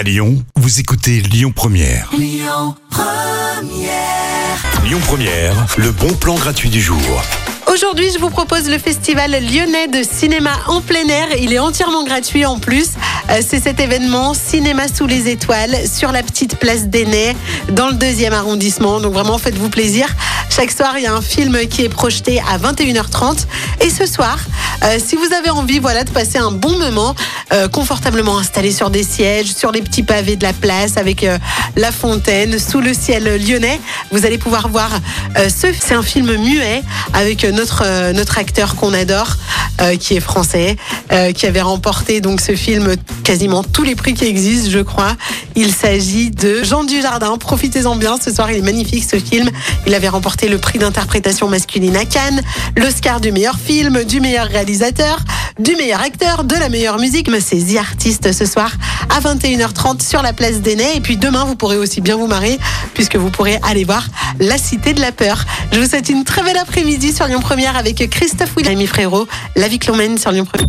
À Lyon, vous écoutez Lyon Première. Lyon Première, le bon plan gratuit du jour. Aujourd'hui, je vous propose le festival lyonnais de cinéma en plein air. Il est entièrement gratuit en plus. Euh, C'est cet événement Cinéma sous les étoiles sur la petite place d'Aînay dans le deuxième arrondissement. Donc vraiment, faites-vous plaisir. Chaque soir, il y a un film qui est projeté à 21h30. Et ce soir, euh, si vous avez envie voilà, de passer un bon moment, euh, confortablement installé sur des sièges, sur les petits pavés de la place, avec euh, la fontaine, sous le ciel lyonnais, vous allez pouvoir voir ce. C'est un film muet avec notre, notre acteur qu'on adore, qui est français, euh, qui avait remporté donc ce film quasiment tous les prix qui existent, je crois. Il s'agit de Jean Dujardin. Profitez-en bien. Ce soir, il est magnifique ce film. Il avait remporté le prix d'interprétation masculine à Cannes, l'Oscar du meilleur film, du meilleur réalisateur, du meilleur acteur, de la meilleure musique. Mais c'est The Artist ce soir à 21h30 sur la place d'Aînay. Et puis demain, vous pourrez aussi bien vous marier puisque vous pourrez aller voir La Cité de la Peur. Je vous souhaite une très belle après-midi sur Lyon Première avec Christophe William Frérot. La vie que l'on mène sur Lyon Première.